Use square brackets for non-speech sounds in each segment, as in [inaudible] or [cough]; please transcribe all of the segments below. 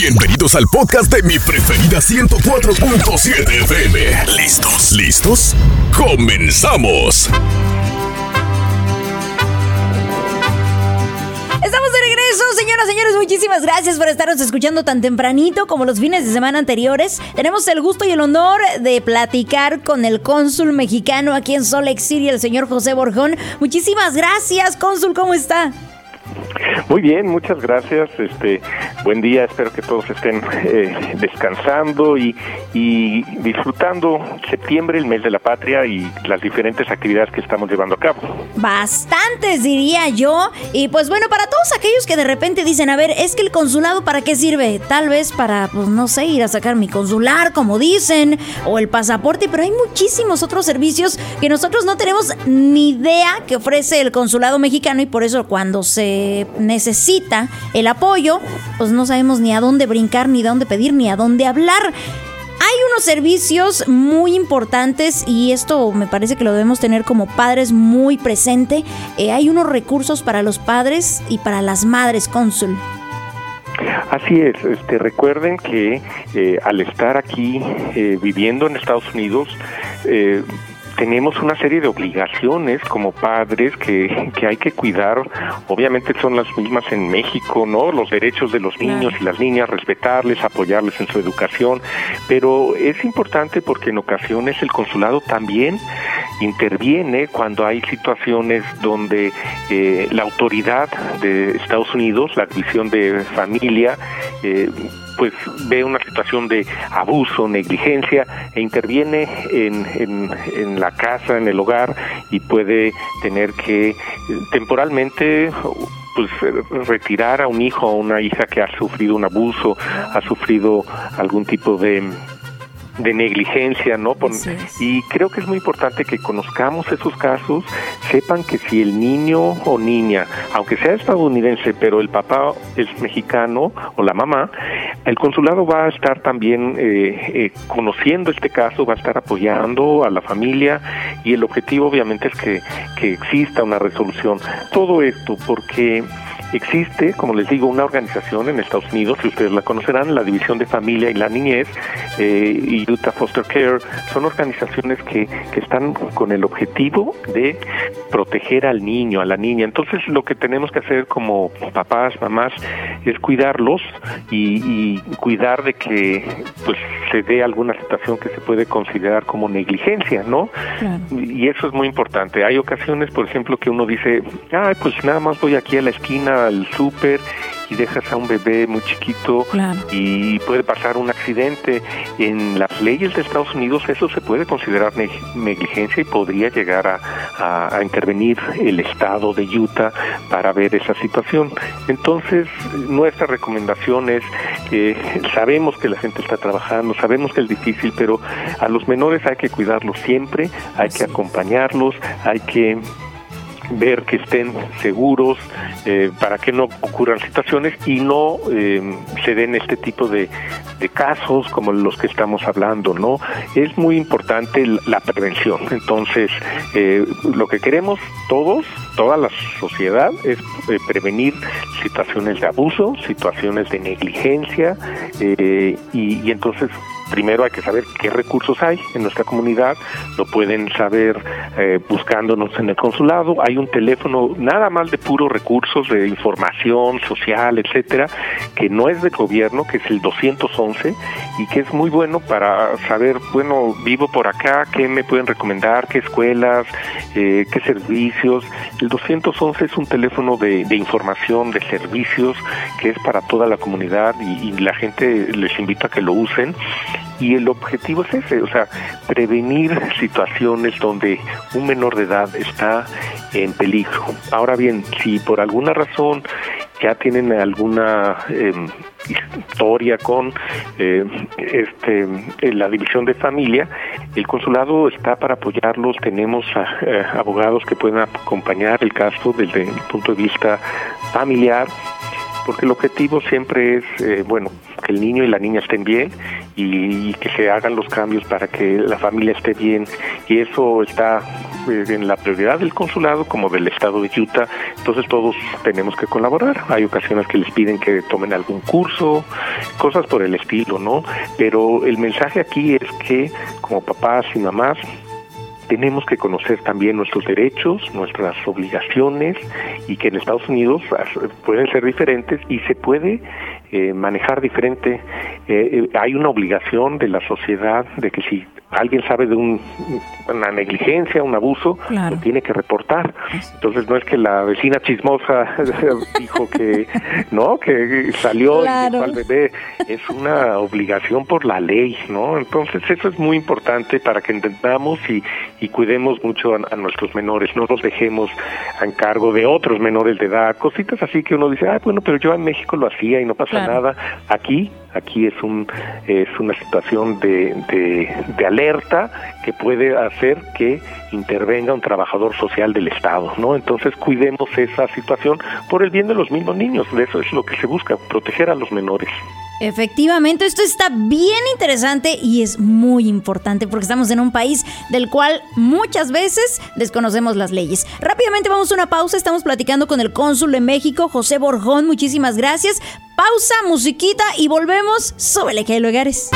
Bienvenidos al podcast de mi preferida 104.7 FM. ¿Listos? ¿Listos? ¡Comenzamos! Estamos de regreso, señoras y señores. Muchísimas gracias por estarnos escuchando tan tempranito como los fines de semana anteriores. Tenemos el gusto y el honor de platicar con el cónsul mexicano aquí en Lake City, el señor José Borjón. Muchísimas gracias, cónsul. ¿Cómo está? Muy bien, muchas gracias. Este, buen día. Espero que todos estén eh, descansando y, y, disfrutando septiembre, el mes de la patria y las diferentes actividades que estamos llevando a cabo. Bastantes, diría yo. Y pues bueno, para todos aquellos que de repente dicen, a ver, es que el consulado para qué sirve? Tal vez para, pues no sé, ir a sacar mi consular, como dicen, o el pasaporte, pero hay muchísimos otros servicios que nosotros no tenemos ni idea que ofrece el consulado mexicano y por eso cuando se necesita el apoyo, pues no sabemos ni a dónde brincar, ni a dónde pedir, ni a dónde hablar. Hay unos servicios muy importantes y esto me parece que lo debemos tener como padres muy presente. Eh, hay unos recursos para los padres y para las madres, cónsul. Así es, este, recuerden que eh, al estar aquí eh, viviendo en Estados Unidos, eh, tenemos una serie de obligaciones como padres que, que, hay que cuidar. Obviamente son las mismas en México, ¿no? Los derechos de los niños y las niñas, respetarles, apoyarles en su educación. Pero es importante porque en ocasiones el consulado también interviene cuando hay situaciones donde eh, la autoridad de Estados Unidos, la División de Familia, eh, pues ve una situación de abuso, negligencia e interviene en, en, en, la casa, en el hogar y puede tener que temporalmente pues retirar a un hijo o una hija que ha sufrido un abuso, ha sufrido algún tipo de de negligencia, ¿no? Por, y creo que es muy importante que conozcamos esos casos, sepan que si el niño o niña, aunque sea estadounidense, pero el papá es mexicano o la mamá, el consulado va a estar también eh, eh, conociendo este caso, va a estar apoyando a la familia y el objetivo obviamente es que, que exista una resolución. Todo esto porque Existe, como les digo, una organización en Estados Unidos, si ustedes la conocerán, la División de Familia y la Niñez eh, y Utah Foster Care, son organizaciones que, que están con el objetivo de proteger al niño, a la niña. Entonces lo que tenemos que hacer como papás, mamás, es cuidarlos y, y cuidar de que pues se dé alguna situación que se puede considerar como negligencia, ¿no? Claro. Y eso es muy importante. Hay ocasiones, por ejemplo, que uno dice, ah, pues nada más voy aquí a la esquina al súper y dejas a un bebé muy chiquito claro. y puede pasar un accidente. En las leyes de Estados Unidos eso se puede considerar negligencia y podría llegar a, a, a intervenir el estado de Utah para ver esa situación. Entonces, nuestra recomendación es, eh, sabemos que la gente está trabajando, sabemos que es difícil, pero a los menores hay que cuidarlos siempre, hay que acompañarlos, hay que ver que estén seguros eh, para que no ocurran situaciones y no eh, se den este tipo de, casos como los que estamos hablando, ¿no? Es muy importante la prevención. Entonces, eh, lo que queremos todos, toda la sociedad, es prevenir situaciones de abuso, situaciones de negligencia y, y entonces primero hay que saber qué recursos hay en nuestra comunidad, lo pueden saber eh, buscándonos en el consulado, hay un teléfono nada más de puros recursos de información social, etcétera, que no es de gobierno, que es el 211 y que es muy bueno para saber, bueno, vivo por acá, qué me pueden recomendar, qué escuelas, eh, qué servicios. El 211 es un teléfono de, información, de servicios, que es para toda la comunidad y, y la gente les invita a que lo usen y el objetivo es ese, o sea, prevenir situaciones donde un menor de edad está en peligro. Ahora bien, si por alguna razón ya tienen alguna eh, historia con eh, este la división de familia, el consulado está para apoyarlos, tenemos a, eh, abogados que pueden acompañar el caso desde el punto de vista familiar porque el objetivo siempre es, eh, bueno, que el niño y la niña estén bien y, que se hagan los cambios para que la familia esté bien y eso está eh, en la prioridad del consulado como del estado de Utah, entonces todos tenemos que colaborar. Hay ocasiones que les piden que tomen algún curso, cosas por el estilo, ¿no? Pero el mensaje aquí es que como papás y mamás tenemos que conocer también nuestros derechos, nuestras obligaciones y que en Estados Unidos pueden ser diferentes y se puede eh, manejar diferente. Eh, eh, hay una obligación de la sociedad de que si alguien sabe de una negligencia, un abuso, lo tiene que reportar. Entonces no es que la vecina chismosa [laughs] dijo que no, que salió y al bebé, es una obligación por la ley, ¿no? Entonces eso es muy importante para que entendamos y, y cuidemos mucho a, nuestros menores, no los dejemos a encargo de otros menores de edad, cositas así que uno dice, ah, bueno, pero yo en México lo hacía y no pasa nada. Aquí aquí es un es una situación de, de, alerta que puede hacer que intervenga un trabajador social del Estado, ¿no? Entonces cuidemos esa situación por el bien de los mismos niños, de eso es lo que se busca, proteger a los menores. Efectivamente, esto está bien interesante y es muy importante porque estamos en un país del cual muchas veces desconocemos las leyes. Rápidamente vamos a una pausa, estamos platicando con el cónsul de México, José Borjón, muchísimas gracias. Pausa, musiquita y volvemos. Súbele que hay lugares.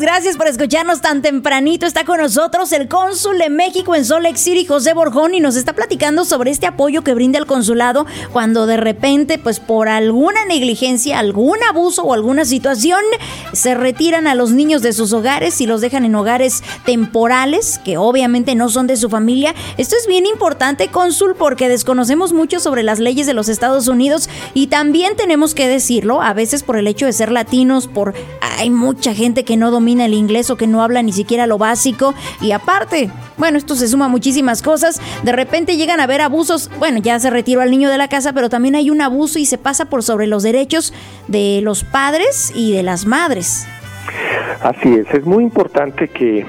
Gracias por escucharnos tan tempranito. Está con nosotros el cónsul de México en Salt Lake City, José Borjón, y nos está platicando sobre este apoyo que brinda el consulado cuando de repente, pues por alguna negligencia, algún abuso o alguna situación, se retiran a los niños de sus hogares y los dejan en hogares temporales, que obviamente no son de su familia. Esto es bien importante, cónsul, porque desconocemos mucho sobre las leyes de los Estados Unidos y también tenemos que decirlo, a veces por el hecho de ser latinos, por hay mucha gente que no domina el inglés o que no habla ni siquiera lo básico. Y aparte, bueno, esto se suma a muchísimas cosas. De repente llegan a haber abusos. Bueno, ya se retiró al niño de la casa, pero también hay un abuso y se pasa por sobre los derechos de los padres y de las madres. Así es, es muy importante que,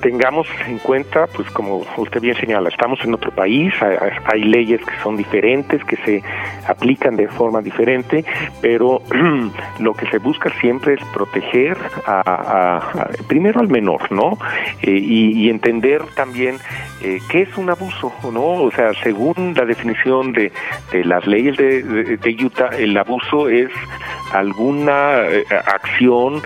tengamos en cuenta, pues como usted bien señala, estamos en otro país, hay, leyes que son diferentes, que se aplican de forma diferente, pero [clears throat] lo que se busca siempre es proteger a, primero al menor, ¿no? Eh, y, entender también eh, qué es un abuso, ¿no? O sea, según la definición de, las leyes de, de, Utah, el abuso es alguna eh, acción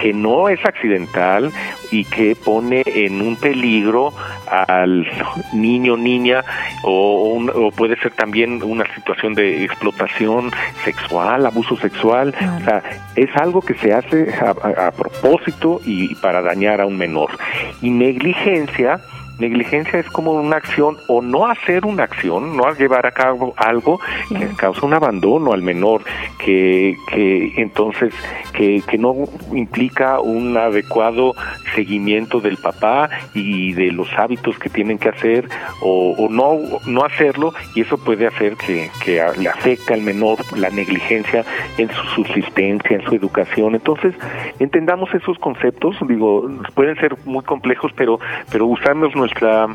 que no es accidental y que pone en un peligro al niño, niña, o, puede ser también una situación de explotación sexual, abuso sexual. O sea, es algo que se hace a, a propósito y para dañar a un menor. Y negligencia Negligencia es como una acción o no hacer una acción, no llevar a cabo algo que causa un abandono al menor, que, que entonces que, que no implica un adecuado seguimiento del papá y de los hábitos que tienen que hacer o, no, no hacerlo y eso puede hacer que, que le afecte al menor la negligencia en su subsistencia, en su educación. Entonces, entendamos esos conceptos, digo, pueden ser muy complejos, pero, pero usamos nuestra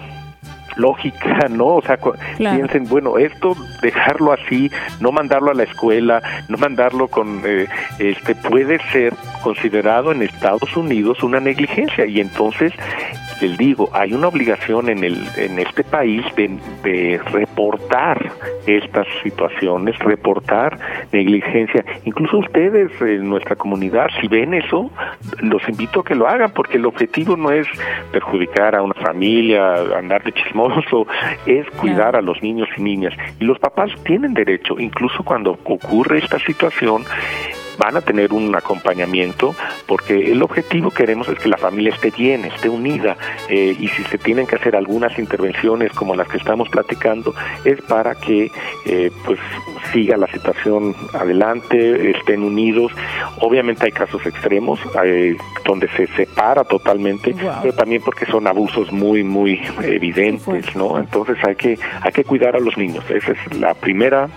lógica, [laughs] ¿no? O sea, piensen, bueno, esto dejarlo así, no mandarlo a la escuela, no mandarlo con, eh, este, puede ser considerado en Estados Unidos una negligencia y entonces les digo, hay una obligación en, el, en este país de, reportar estas situaciones, reportar negligencia. Incluso ustedes en nuestra comunidad, si ven eso, los invito a que lo hagan, porque el objetivo no es perjudicar a una familia, andar de chismoso, es cuidar a los niños y niñas. Y los papás tienen derecho, incluso cuando ocurre esta situación, van a tener un acompañamiento porque el objetivo queremos es que la familia esté bien, esté unida eh, y si se tienen que hacer algunas intervenciones como las que estamos platicando es para que eh, pues siga la situación adelante, estén unidos. Obviamente hay casos extremos eh, donde se separa totalmente, pero también porque son abusos muy muy evidentes, ¿no? Entonces hay que hay que cuidar a los niños. Esa es la primera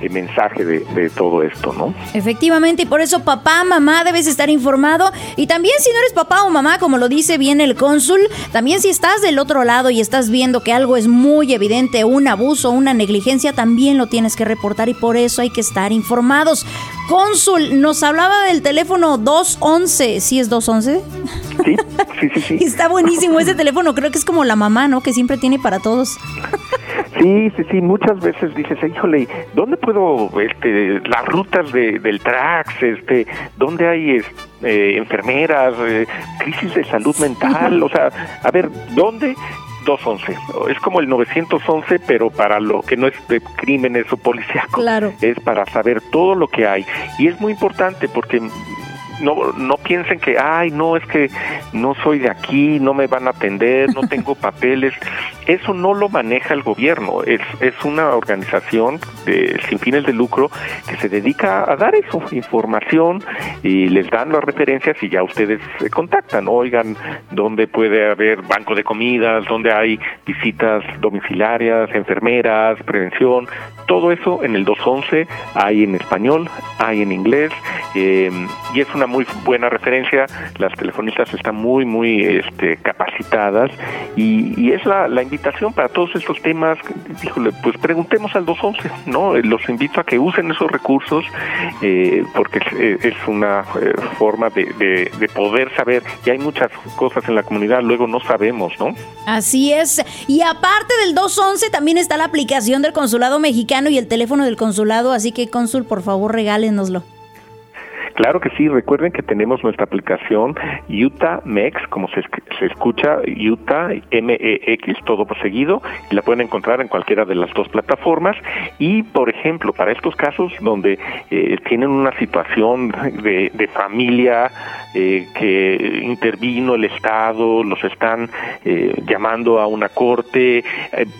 el mensaje de, todo esto, ¿no? Efectivamente, y por eso papá, mamá, debes estar informado. Y también si no eres papá o mamá, como lo dice bien el cónsul, también si estás del otro lado y estás viendo que algo es muy evidente, un abuso, una negligencia, también lo tienes que reportar y por eso hay que estar informados. Cónsul, nos hablaba del teléfono 211. ¿Sí es 211? Sí, sí, sí. sí. [laughs] Está buenísimo ese teléfono. Creo que es como la mamá, ¿no? Que siempre tiene para todos. [laughs] Sí, sí, sí, muchas veces dices, híjole, ¿dónde puedo, este, las rutas de, del TRAX, este, dónde hay eh, enfermeras, eh, crisis de salud mental? O sea, a ver, ¿dónde? 211. Es como el 911, pero para lo que no es de crímenes o policíaco. Claro. Es para saber todo lo que hay. Y es muy importante porque no, no piensen que, ay, no, es que no soy de aquí, no me van a atender, no tengo [laughs] papeles. Eso no lo maneja el gobierno, es, es una organización de, sin fines de lucro que se dedica a dar eso, información y les dan las referencias y ya ustedes se contactan, oigan, dónde puede haber banco de comidas, dónde hay visitas domiciliarias, enfermeras, prevención, todo eso en el 211 hay en español, hay en inglés eh, y es una muy buena referencia. Las telefonistas están muy, muy este, capacitadas y, es la, invitación para todos estos temas. Pues preguntemos al 211, ¿no? Eh, los invito a que usen esos recursos eh, porque es, una forma de, de poder saber y hay muchas cosas en la comunidad, luego no sabemos, ¿no? Así es. Y aparte del 211 también está la aplicación del Consulado Mexicano y el teléfono del consulado, así que cónsul, por favor, regálenoslo. Claro que sí, recuerden que tenemos nuestra aplicación Utah Mex, como se, escucha, Utah M-E-X, todo seguido, y la pueden encontrar en cualquiera de las dos plataformas. Y, por ejemplo, para estos casos donde eh, tienen una situación de, familia eh, que intervino el Estado, los están eh, llamando a una corte,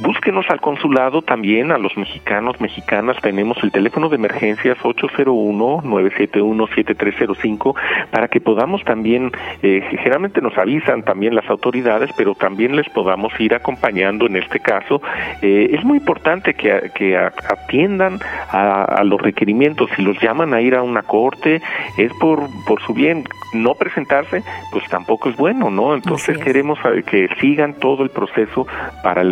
búsquenos al consulado también, a los mexicanos, mexicanas, tenemos el teléfono de emergencias 801 971 305 para que podamos también, eh, generalmente nos avisan también las autoridades, pero también les podamos ir acompañando en este caso. Eh, es muy importante que, que atiendan a, los requerimientos. Si los llaman a ir a una corte, es por, por su bien. No presentarse, pues tampoco es bueno, ¿no? Entonces queremos que sigan todo el proceso para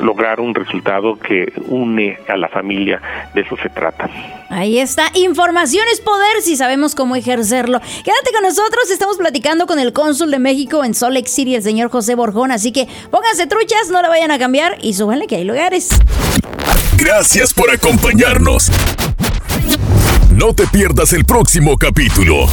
lograr un resultado que une a la familia. De eso se trata. Ahí está. Información es poder si sabemos cómo ejercerlo. Quédate con nosotros. Estamos platicando con el cónsul de México en Salt Lake City, el señor José Borjón. Así que pónganse truchas, no la vayan a cambiar y súbanle que hay lugares. Gracias por acompañarnos. No te pierdas el próximo capítulo.